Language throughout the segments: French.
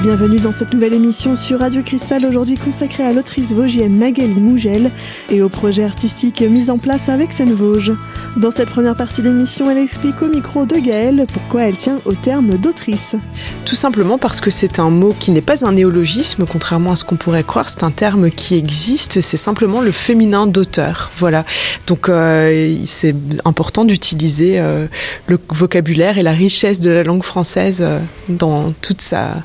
bienvenue dans cette nouvelle émission sur Radio Cristal, aujourd'hui consacrée à l'autrice vosgienne Magali Mougel et au projet artistique mis en place avec Seine Vosges. Dans cette première partie d'émission, elle explique au micro de Gaëlle pourquoi elle tient au terme d'autrice. Tout simplement parce que c'est un mot qui n'est pas un néologisme, contrairement à ce qu'on pourrait croire, c'est un terme qui existe, c'est simplement le féminin d'auteur. Voilà. Donc euh, c'est important d'utiliser euh, le vocabulaire et la richesse de la langue française euh, dans toute sa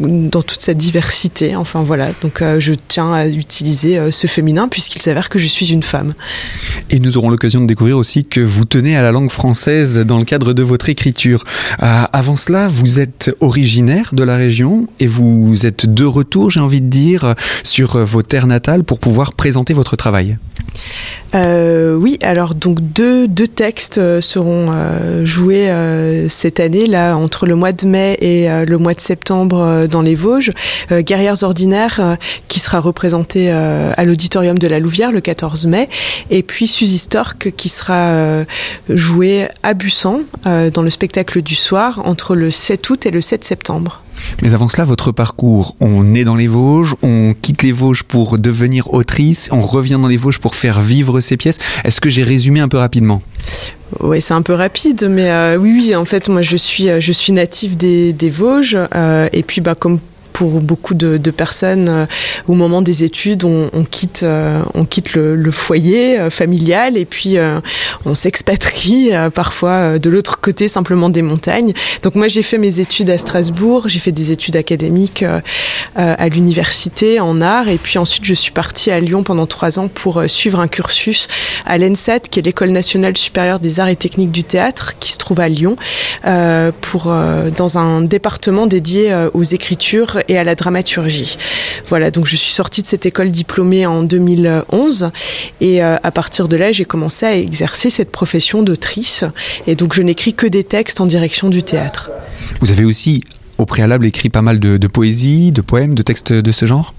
dans toute sa diversité. Enfin voilà, donc euh, je tiens à utiliser euh, ce féminin puisqu'il s'avère que je suis une femme. Et nous aurons l'occasion de découvrir aussi que vous tenez à la langue française dans le cadre de votre écriture. Euh, avant cela, vous êtes originaire de la région et vous êtes de retour, j'ai envie de dire, sur vos terres natales pour pouvoir présenter votre travail. Oui, alors donc deux, deux textes seront joués cette année, là, entre le mois de mai et le mois de septembre dans les Vosges. Guerrières ordinaires, qui sera représenté à l'auditorium de la Louvière le 14 mai, et puis Suzy Stork, qui sera joué à Bussan, dans le spectacle du soir, entre le 7 août et le 7 septembre. Mais avant cela, votre parcours, on est dans les Vosges, on quitte les Vosges pour devenir autrice, on revient dans les Vosges pour faire vivre ses pièces. Est-ce que j'ai résumé un peu rapidement? Oui, c'est un peu rapide, mais euh, oui, oui, en fait, moi, je suis, euh, je suis native des, Vosges, euh, et puis, bah, comme pour beaucoup de, personnes euh, au moment des études, on, quitte, euh, on quitte le, foyer euh, familial et puis on s'expatrie parfois de l'autre côté simplement des montagnes. Donc moi j'ai fait mes études à Strasbourg, j'ai fait des études académiques à l'université en art et puis ensuite je suis partie à Lyon pendant trois ans pour suivre un cursus à l'ENSAT qui est l'école nationale supérieure des arts et techniques du théâtre qui se trouve à Lyon pour dans un département dédié aux écritures et à la dramaturgie. Voilà, donc je suis sortie de cette école diplômée en 2011 et euh, à partir de là, j'ai commencé à exercer cette profession d'autrice et donc je n'écris que des textes en direction du théâtre. Vous avez aussi au préalable écrit pas mal de, de poésie, de poèmes, de textes de ce genre?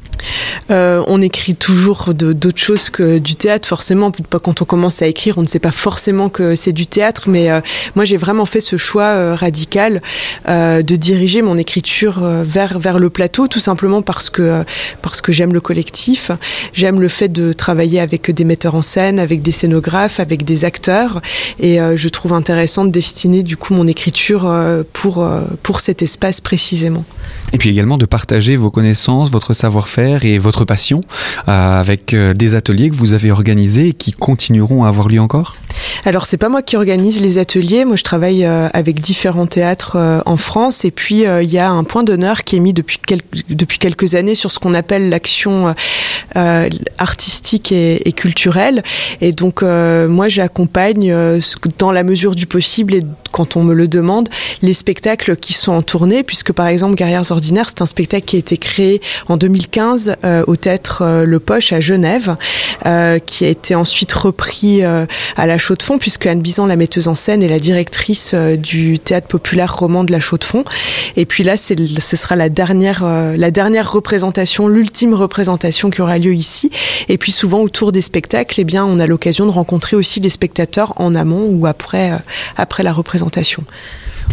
Euh, on écrit toujours d'autres choses que du théâtre, forcément. Quand on commence à écrire, on ne sait pas forcément que c'est du théâtre, mais euh, moi j'ai vraiment fait ce choix euh, radical de diriger mon écriture vers vers le plateau, tout simplement parce que parce que j'aime le collectif, j'aime le fait de travailler avec des metteurs en scène, avec des scénographes, avec des acteurs, et je trouve intéressant de destiner du coup mon écriture pour pour cet espace précisément. Et puis également de partager vos connaissances, votre savoir-faire et votre passion euh, avec euh, des ateliers que vous avez organisés et qui continueront à avoir lieu encore? Alors c'est pas moi qui organise les ateliers, moi je travaille euh, avec différents théâtres en France. Et puis il y a un point d'honneur qui est mis depuis, depuis quelques années sur ce qu'on appelle l'action artistique et, et, culturelle. Et donc moi j'accompagne dans la mesure du possible et quand on me le demande les spectacles qui sont en tournée. Puisque par exemple Guerrières ordinaires c'est un spectacle qui a été créé en 2015 euh, au théâtre euh, Le Poche à Genève, euh, qui a été ensuite repris à la Chaux-de-Fonds, puisque Anne Bizan, la metteuse en scène, est la directrice du théâtre populaire roman de la Chaux-de-Fonds. Et puis là, ce sera la dernière, la dernière représentation, l'ultime représentation qui aura lieu ici. Et puis souvent autour des spectacles, eh bien, on a l'occasion de rencontrer aussi les spectateurs en amont ou après, après la représentation.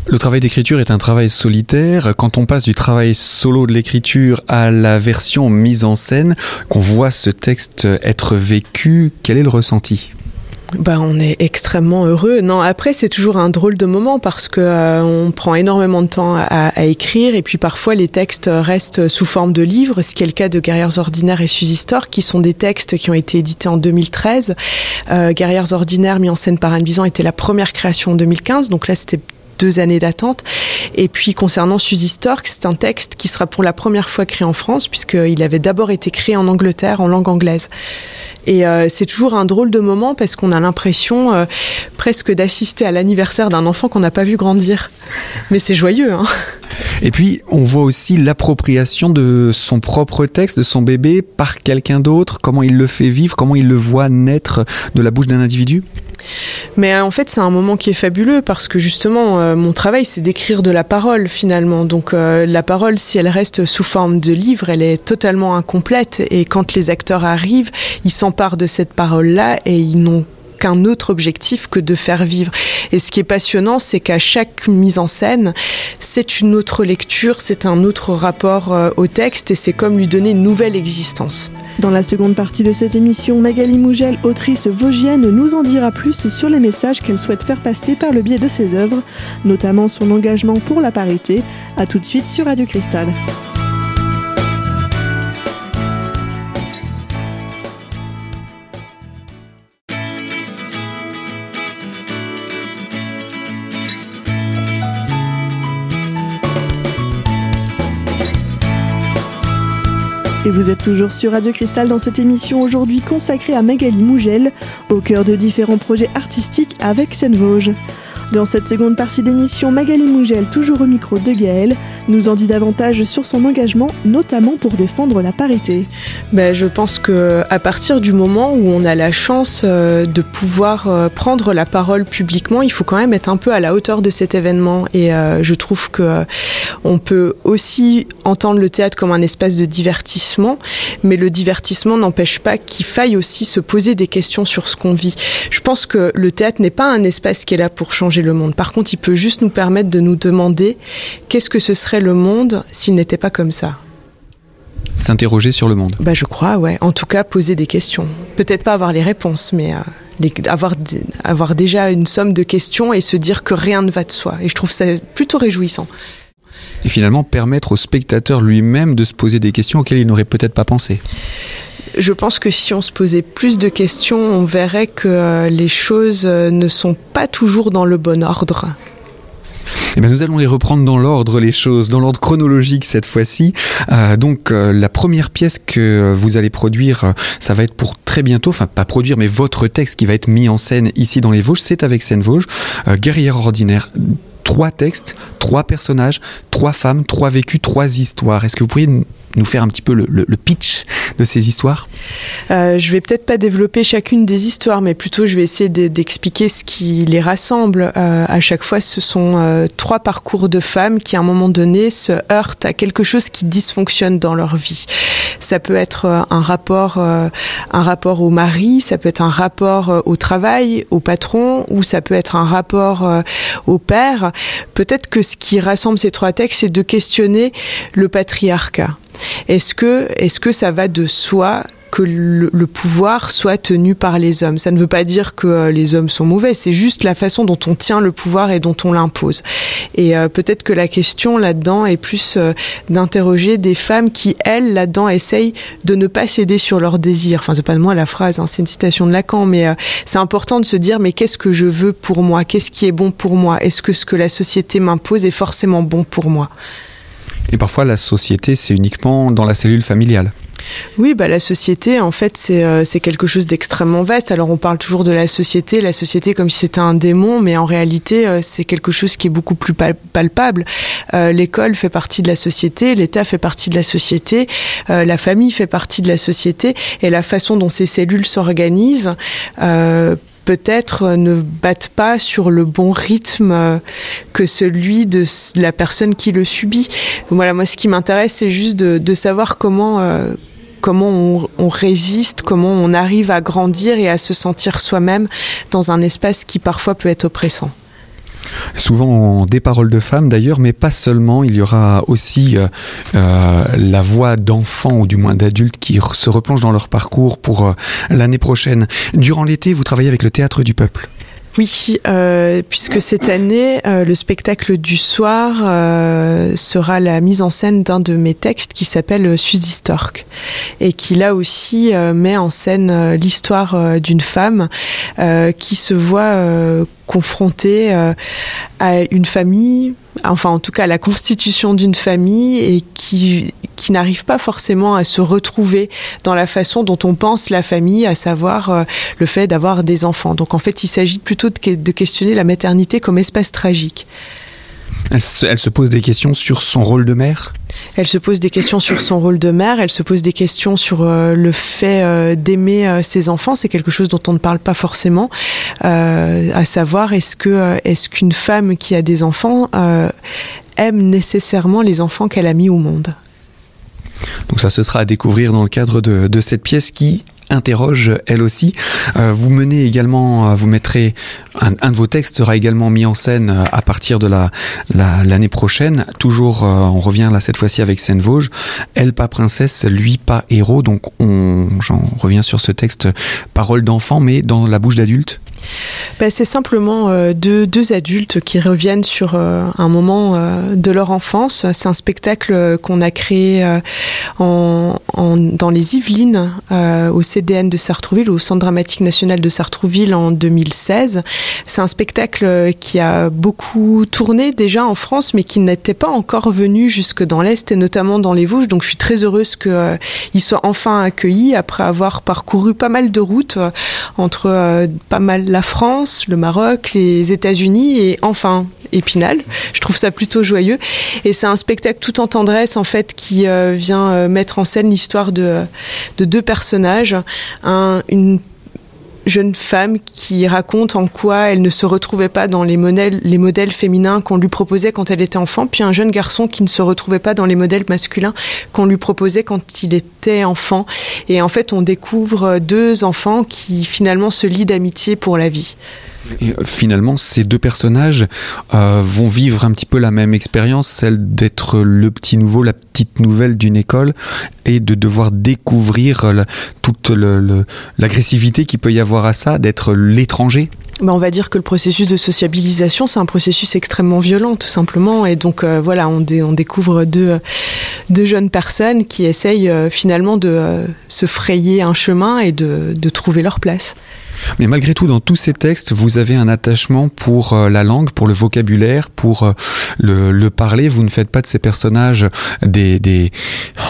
Le travail d'écriture est un travail solitaire. Quand on passe du travail solo de l'écriture à la version mise en scène, qu'on voit ce texte être vécu, quel est le ressenti? Bah, on est extrêmement heureux. Non, après c'est toujours un drôle de moment parce que euh, on prend énormément de temps à, écrire et puis parfois les textes restent sous forme de livres, ce qui est le cas de Guerrières ordinaires et Suzy Store, qui sont des textes qui ont été édités en 2013. Euh, Guerrières ordinaires mis en scène par Anne Bizan était la première création en 2015, donc là c'était deux années d'attente. Et puis concernant Suzy Stork, c'est un texte qui sera pour la première fois créé en France, puisqu'il avait d'abord été créé en Angleterre, en langue anglaise. Et euh, c'est toujours un drôle de moment parce qu'on a l'impression euh, presque d'assister à l'anniversaire d'un enfant qu'on n'a pas vu grandir. Mais c'est joyeux. Hein et puis, on voit aussi l'appropriation de son propre texte, de son bébé, par quelqu'un d'autre, comment il le fait vivre, comment il le voit naître de la bouche d'un individu. Mais euh, en fait, c'est un moment qui est fabuleux parce que justement, euh, mon travail, c'est d'écrire de la parole finalement. Donc euh, la parole, si elle reste sous forme de livre, elle est totalement incomplète. Et quand les acteurs arrivent, ils s'emparent de cette parole-là et ils n'ont qu'un autre objectif que de faire vivre. Et ce qui est passionnant, c'est qu'à chaque mise en scène, c'est une autre lecture, c'est un autre rapport euh, au texte et c'est comme lui donner une nouvelle existence. Dans la seconde partie de cette émission, Magali Mougel, autrice vosgienne, nous en dira plus sur les messages qu'elle souhaite faire passer par le biais de ses œuvres, notamment son engagement pour la parité. A tout de suite sur Radio Cristal. Vous êtes toujours sur Radio Cristal dans cette émission aujourd'hui consacrée à Magali Mougel, au cœur de différents projets artistiques avec Seine Vosges. Dans cette seconde partie d'émission, Magali Mougel, toujours au micro de Gaël, nous en dit davantage sur son engagement, notamment pour défendre la parité. Ben, je pense que à partir du moment où on a la chance euh, de pouvoir euh, prendre la parole publiquement, il faut quand même être un peu à la hauteur de cet événement. Et euh, je trouve que on peut aussi entendre le théâtre comme un espace de divertissement, mais le divertissement n'empêche pas qu'il faille aussi se poser des questions sur ce qu'on vit. Je pense que le théâtre n'est pas un espace qui est là pour changer le monde. Par contre, il peut juste nous permettre de nous demander qu'est-ce que ce serait le monde s'il n'était pas comme ça. S'interroger sur le monde. Bah, je crois, ouais. En tout cas, poser des questions. Peut-être pas avoir les réponses, mais euh, avoir, avoir déjà une somme de questions et se dire que rien ne va de soi. Et je trouve ça plutôt réjouissant. Et finalement, permettre au spectateur lui-même de se poser des questions auxquelles il n'aurait peut-être pas pensé je pense que si on se posait plus de questions, on verrait que euh, les choses euh, ne sont pas toujours dans le bon ordre. Eh bien, nous allons les reprendre dans l'ordre, les choses, dans l'ordre chronologique cette fois-ci. Euh, donc, la première pièce que vous allez produire, ça va être pour très bientôt, enfin pas produire, mais votre texte qui va être mis en scène ici dans les Vosges, c'est avec Seine Vosges, Guerrière ordinaire trois textes, trois personnages, trois femmes, trois vécus, trois histoires. Est-ce que vous pourriez nous faire un petit peu le, pitch ces histoires euh, Je vais peut-être pas développer chacune des histoires, mais plutôt je vais essayer d'expliquer ce qui les rassemble. Euh, à chaque fois, ce sont euh, trois parcours de femmes qui, à un moment donné, se heurtent à quelque chose qui dysfonctionne dans leur vie. Ça peut être euh, un rapport, un rapport au mari, ça peut être un rapport au travail, au patron, ou ça peut être un rapport au père. Peut-être que ce qui rassemble ces trois textes, c'est de questionner le patriarcat. Est-ce que, est-ce que ça va de soi que le, pouvoir soit tenu par les hommes? Ça ne veut pas dire que euh, les hommes sont mauvais, c'est juste la façon dont on tient le pouvoir et dont on l'impose. Et euh, peut-être que la question là-dedans est plus euh, d'interroger des femmes qui, elles, là-dedans, essayent de ne pas céder sur leurs désirs. Enfin, c'est pas de moi la phrase, hein, c'est une citation de Lacan, mais c'est important de se dire, mais qu'est-ce que je veux pour moi? Qu'est-ce qui est bon pour moi? Est-ce que ce que la société m'impose est forcément bon pour moi? Et parfois, la société, c'est uniquement dans la cellule familiale. Oui, bah, la société, en fait, euh, c'est quelque chose d'extrêmement vaste. Alors, on parle toujours de la société, la société comme si c'était un démon, mais en réalité, euh, c'est quelque chose qui est beaucoup plus palpable. Euh, l'école fait partie de la société, l'État fait partie de la société, la famille fait partie de la société, et la façon dont ces cellules s'organisent peut-être euh, ne battent pas sur le bon rythme euh, que celui de la personne qui le subit. Voilà, moi, ce qui m'intéresse, c'est juste de, savoir comment, euh, comment on, résiste, comment on arrive à grandir et à se sentir soi-même dans un espace qui parfois peut être oppressant souvent des paroles de femmes d'ailleurs, mais pas seulement. Il y aura aussi euh, euh, la voix d'enfants ou du moins d'adultes qui se replongent dans leur parcours pour euh, l'année prochaine. Durant l'été, vous travaillez avec le théâtre du peuple. Oui, puisque cette année, le spectacle du soir sera la mise en scène d'un de mes textes qui s'appelle Suzy Stork et qui là aussi met en scène l'histoire d'une femme qui se voit confrontée à une famille enfin en tout cas la constitution d'une famille et qui, qui n'arrive pas forcément à se retrouver dans la façon dont on pense la famille, à savoir euh, le fait d'avoir des enfants. Donc en fait il s'agit plutôt de, de questionner la maternité comme espace tragique. Elle se, pose des questions sur son rôle de mère Elle se pose des questions sur son rôle de mère, elle se pose des questions sur euh, le fait euh, d'aimer euh, ses enfants, c'est quelque chose dont on ne parle pas forcément, à savoir est-ce que est-ce qu'une femme qui a des enfants aime nécessairement les enfants qu'elle a mis au monde? Donc ça ce sera à découvrir dans le cadre de, de cette pièce qui interroge elle aussi. Euh, vous menez également, euh, vous mettrez un, de vos textes sera également mis en scène euh, à partir de la l'année prochaine. Toujours, on revient là cette fois-ci avec Seine Vosges. Elle pas princesse, lui pas héros. Donc on, j'en reviens sur ce texte, parole d'enfant, mais dans la bouche d'adulte. Ben, c'est simplement euh, deux, adultes qui reviennent sur euh, un moment euh, de leur enfance. C'est un spectacle qu'on a créé dans les Yvelines, au CDN de Sartrouville, au Centre dramatique national de Sartrouville en 2016. C'est un spectacle qui a beaucoup tourné déjà en France, mais qui n'était pas encore venu jusque dans l'Est et notamment dans les Vosges. Donc je suis très heureuse qu'il soit enfin accueilli après avoir parcouru pas mal de routes entre pas mal la France, le Maroc, les États-Unis et enfin Épinal. Je trouve ça plutôt joyeux. Et c'est un spectacle tout en tendresse en fait qui euh, vient euh, mettre en scène l'histoire de, de, deux personnages. Jeune femme qui raconte en quoi elle ne se retrouvait pas dans les modèles, les modèles féminins qu'on lui proposait quand elle était enfant, puis un jeune garçon qui ne se retrouvait pas dans les modèles masculins qu'on lui proposait quand il était enfant. Et en fait, on découvre deux enfants qui finalement se lient d'amitié pour la vie. Et euh, finalement, ces deux personnages euh, vont vivre un petit peu la même expérience, celle d'être le petit nouveau, la petite nouvelle d'une école, et de devoir découvrir toute l'agressivité qu'il peut y avoir à ça, d'être l'étranger. Ben on va dire que le processus de sociabilisation, c'est un processus extrêmement violent, tout simplement. Et donc, euh, voilà, on, on, découvre deux, deux, jeunes personnes qui essayent finalement de se frayer un chemin et de, de trouver leur place. Mais malgré tout, dans tous ces textes, vous avez un attachement pour euh, la langue, pour le vocabulaire, pour euh, le, parler. Vous ne faites pas de ces personnages des... des oh,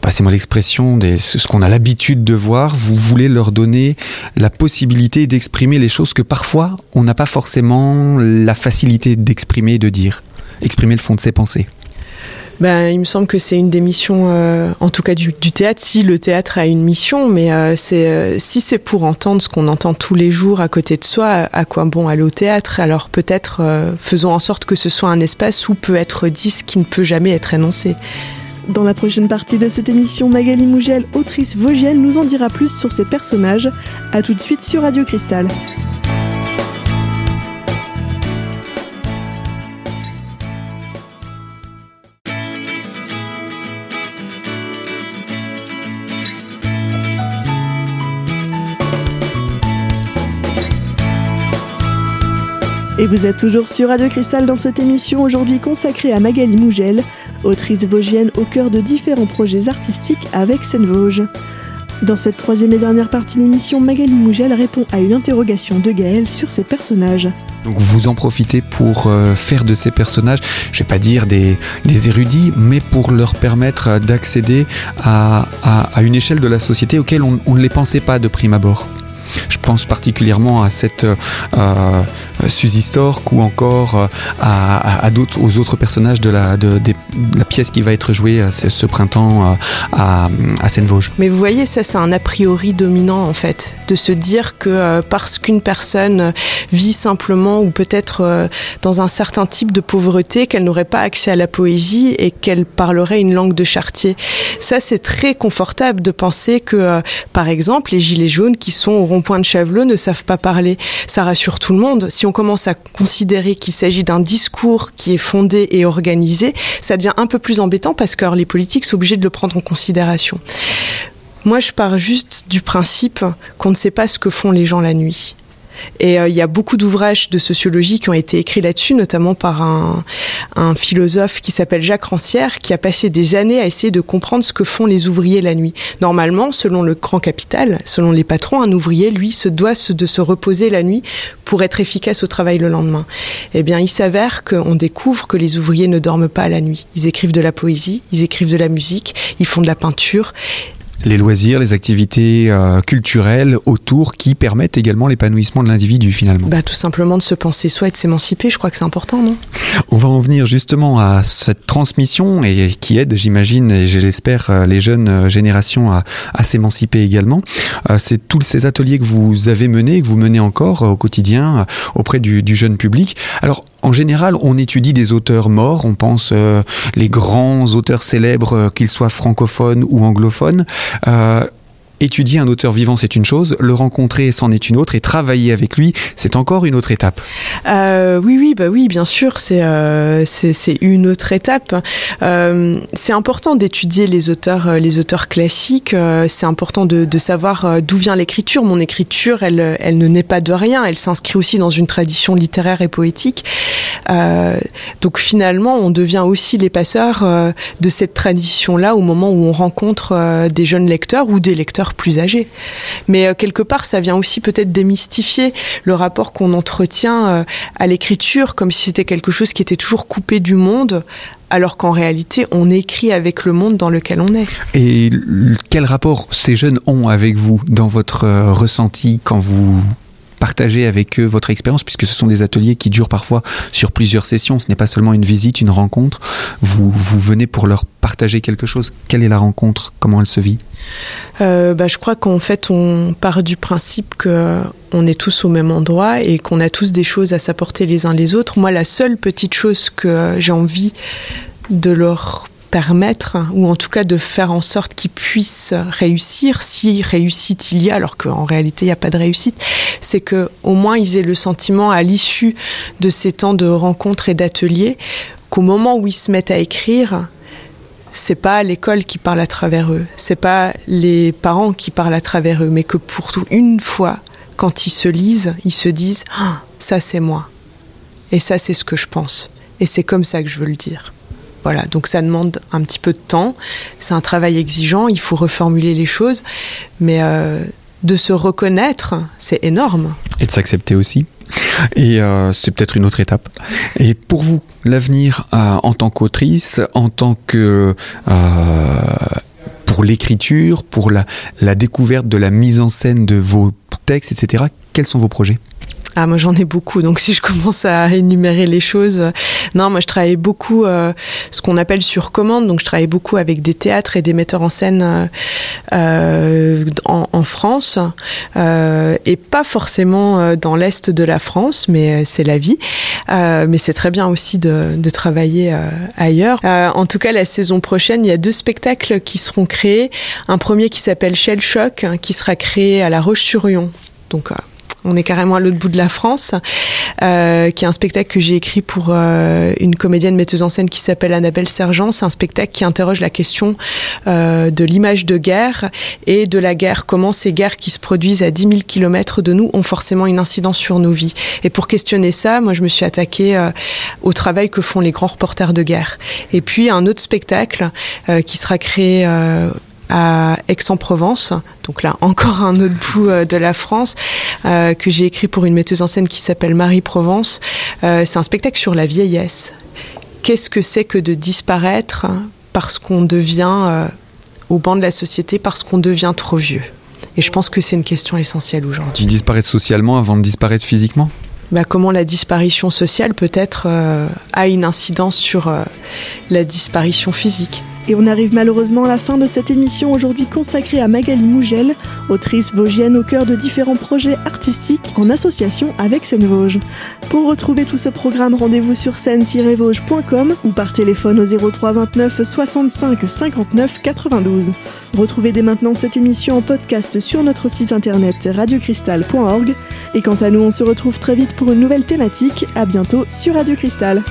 passez-moi l'expression, ce qu'on a l'habitude de voir, vous voulez leur donner la possibilité d'exprimer les choses que parfois on n'a pas forcément la facilité d'exprimer, de dire, exprimer le fond de ses pensées. Ben, il me semble que c'est une des missions, euh, en tout cas du, théâtre, si le théâtre a une mission, mais euh, euh, si c'est pour entendre ce qu'on entend tous les jours à côté de soi, à quoi bon aller au théâtre? Alors peut-être faisons en sorte que ce soit un espace où peut être dit ce qui ne peut jamais être énoncé. Dans la prochaine partie de cette émission, Magali Mougel, autrice vosgienne, nous en dira plus sur ses personnages. A tout de suite sur Radio Cristal. Et vous êtes toujours sur Radio Cristal dans cette émission aujourd'hui consacrée à Magali Mougel, autrice vosgienne au cœur de différents projets artistiques avec Seine Vosges. Dans cette troisième et dernière partie d'émission, Magali Mougel répond à une interrogation de Gaël sur ses personnages. Donc vous en profitez pour euh, faire de ces personnages, je vais pas dire des, érudits, mais pour leur permettre d'accéder à, une échelle de la société auquel on ne les pensait pas de prime abord. Je pense particulièrement à cette euh, euh Suzy Stork ou encore euh, à, d'autres, aux autres personnages de la, pièce qui va être jouée euh, ce, printemps à, à Seine-Vosges. Mais vous voyez, ça c'est un a priori dominant en fait, de se dire que parce qu'une personne vit simplement ou peut-être dans un certain type de pauvreté, qu'elle n'aurait pas accès à la poésie et qu'elle parlerait une langue de chartier. Ça c'est très confortable de penser que, par exemple, les gilets jaunes qui sont au rond-point de ne savent pas parler. Ça rassure tout le monde. Si on commence à considérer qu'il s'agit d'un discours qui est fondé et organisé, ça devient un peu plus embêtant parce que les politiques sont obligés de le prendre en considération. Moi, je pars juste du principe qu'on ne sait pas ce que font les gens la nuit. Et euh, il y a beaucoup d'ouvrages de sociologie qui ont été écrits là-dessus, notamment par un, un philosophe qui s'appelle Jacques Rancière, qui a passé des années à essayer de comprendre ce que font les ouvriers la nuit. Normalement, selon le grand capital, selon les patrons, un ouvrier, lui, se doit de se reposer la nuit pour être efficace au travail le lendemain. Eh bien, il s'avère qu'on découvre que les ouvriers ne dorment pas la nuit. Ils écrivent de la poésie, ils écrivent de la musique, ils font de la peinture les loisirs, les activités euh, culturelles autour qui permettent également l'épanouissement de l'individu finalement. Bah, tout simplement de se penser soi et de s'émanciper, je crois que c'est important, non? On va en venir justement à cette transmission et qui aide, j'imagine, et j'espère, euh, les jeunes euh, générations à, à s'émanciper également. c'est tous ces ateliers que vous avez menés, que vous menez encore au quotidien auprès du, du jeune public. Alors, en général, on étudie des auteurs morts, on pense les grands auteurs célèbres, qu'ils soient francophones ou anglophones. Euh, étudier un auteur vivant, c'est une chose, le rencontrer, c'en est une autre, et travailler avec lui, c'est encore une autre étape. Euh, oui, oui, bah oui, bien sûr, c'est euh, une autre étape. Euh, c'est important d'étudier les auteurs, les auteurs classiques. C'est important de, de savoir d'où vient l'écriture. Mon écriture, elle, elle ne naît pas de rien. Elle s'inscrit aussi dans une tradition littéraire et poétique. donc finalement, on devient aussi les passeurs de cette tradition-là au moment où on rencontre des jeunes lecteurs ou des lecteurs plus âgés. Mais quelque part, ça vient aussi peut-être démystifier le rapport qu'on entretient à l'écriture comme si c'était quelque chose qui était toujours coupé du monde, alors qu'en réalité, on écrit avec le monde dans lequel on est. Et quel rapport ces jeunes ont avec vous dans votre euh, ressenti quand vous partagez avec eux votre expérience, puisque ce sont des ateliers qui durent parfois sur plusieurs sessions. Ce n'est pas seulement une visite, une rencontre. Vous, vous venez pour leur partager quelque chose. Quelle est la rencontre? Comment elle se vit? Euh, bah, Je crois qu'en fait, on part du principe qu'on est tous au même endroit et qu'on a tous des choses à s'apporter les uns les autres. Moi, la seule petite chose que j'ai envie de leur permettre, ou en tout cas de faire en sorte qu'ils puissent réussir, si réussite il y a, alors qu'en réalité il n'y a pas de réussite, c'est que au moins ils aient le sentiment à l'issue de ces temps de rencontres et d'ateliers qu'au moment où ils se mettent à écrire, c'est pas l'école qui parle à travers eux, c'est pas les parents qui parlent à travers eux, mais que pour une fois, quand ils se lisent, ils se disent ah, ça c'est moi, et ça c'est ce que je pense, et c'est comme ça que je veux le dire. Voilà, donc ça demande un petit peu de temps, c'est un travail exigeant, il faut reformuler les choses, mais euh, de se reconnaître, c'est énorme. Et de s'accepter aussi. Et euh, c'est peut-être une autre étape. Et pour vous, l'avenir euh, en tant qu'autrice, en tant que pour l'écriture, pour la, la découverte de la mise en scène de vos textes, etc. Quels sont vos projets? Ah, moi j'en ai beaucoup, donc si je commence à énumérer les choses, non, moi je travaille beaucoup euh, ce qu'on appelle sur commande, donc je travaille beaucoup avec des théâtres et des metteurs en scène euh, euh en, en, France, euh, et pas forcément euh, dans l'est de la France, mais c'est la vie. mais c'est très bien aussi de, de travailler ailleurs. en tout cas, la saison prochaine, il y a deux spectacles qui seront créés. Un premier qui s'appelle Shell Shock, hein, qui sera créé à La Roche-sur-Yon. Donc on est carrément à l'autre bout de la France, euh, qui est un spectacle que j'ai écrit pour euh, une comédienne metteuse en scène qui s'appelle Annabelle Sergent. C'est un spectacle qui interroge la question euh, de l'image de guerre et de la guerre, comment ces guerres qui se produisent à 10 000 kilomètres de nous ont forcément une incidence sur nos vies. Et pour questionner ça, moi je me suis attaquée au travail que font les grands reporters de guerre. Et puis un autre spectacle qui sera créé à Aix-en-Provence, donc là encore un autre bout euh, de la France, euh, que j'ai écrit pour une metteuse en scène qui s'appelle Marie Provence. Euh, c'est un spectacle sur la vieillesse. Qu'est-ce que c'est que de disparaître parce qu'on devient au banc de la société, parce qu'on devient trop vieux? Et je pense que c'est une question essentielle aujourd'hui. Disparaître socialement avant de disparaître physiquement? Bah, comment la disparition sociale peut-être a une incidence sur la disparition physique? Et on arrive malheureusement à la fin de cette émission aujourd'hui consacrée à Magali Mougel, autrice vosgienne au cœur de différents projets artistiques en association avec Seine Vosges. Pour retrouver tout ce programme, rendez-vous sur scène-vosges.com ou par téléphone au 03 29 65 59 92. Retrouvez dès maintenant cette émission en podcast sur notre site internet radiocristal.org. Et quant à nous, on se retrouve très vite pour une nouvelle thématique. À bientôt sur Radio Cristal.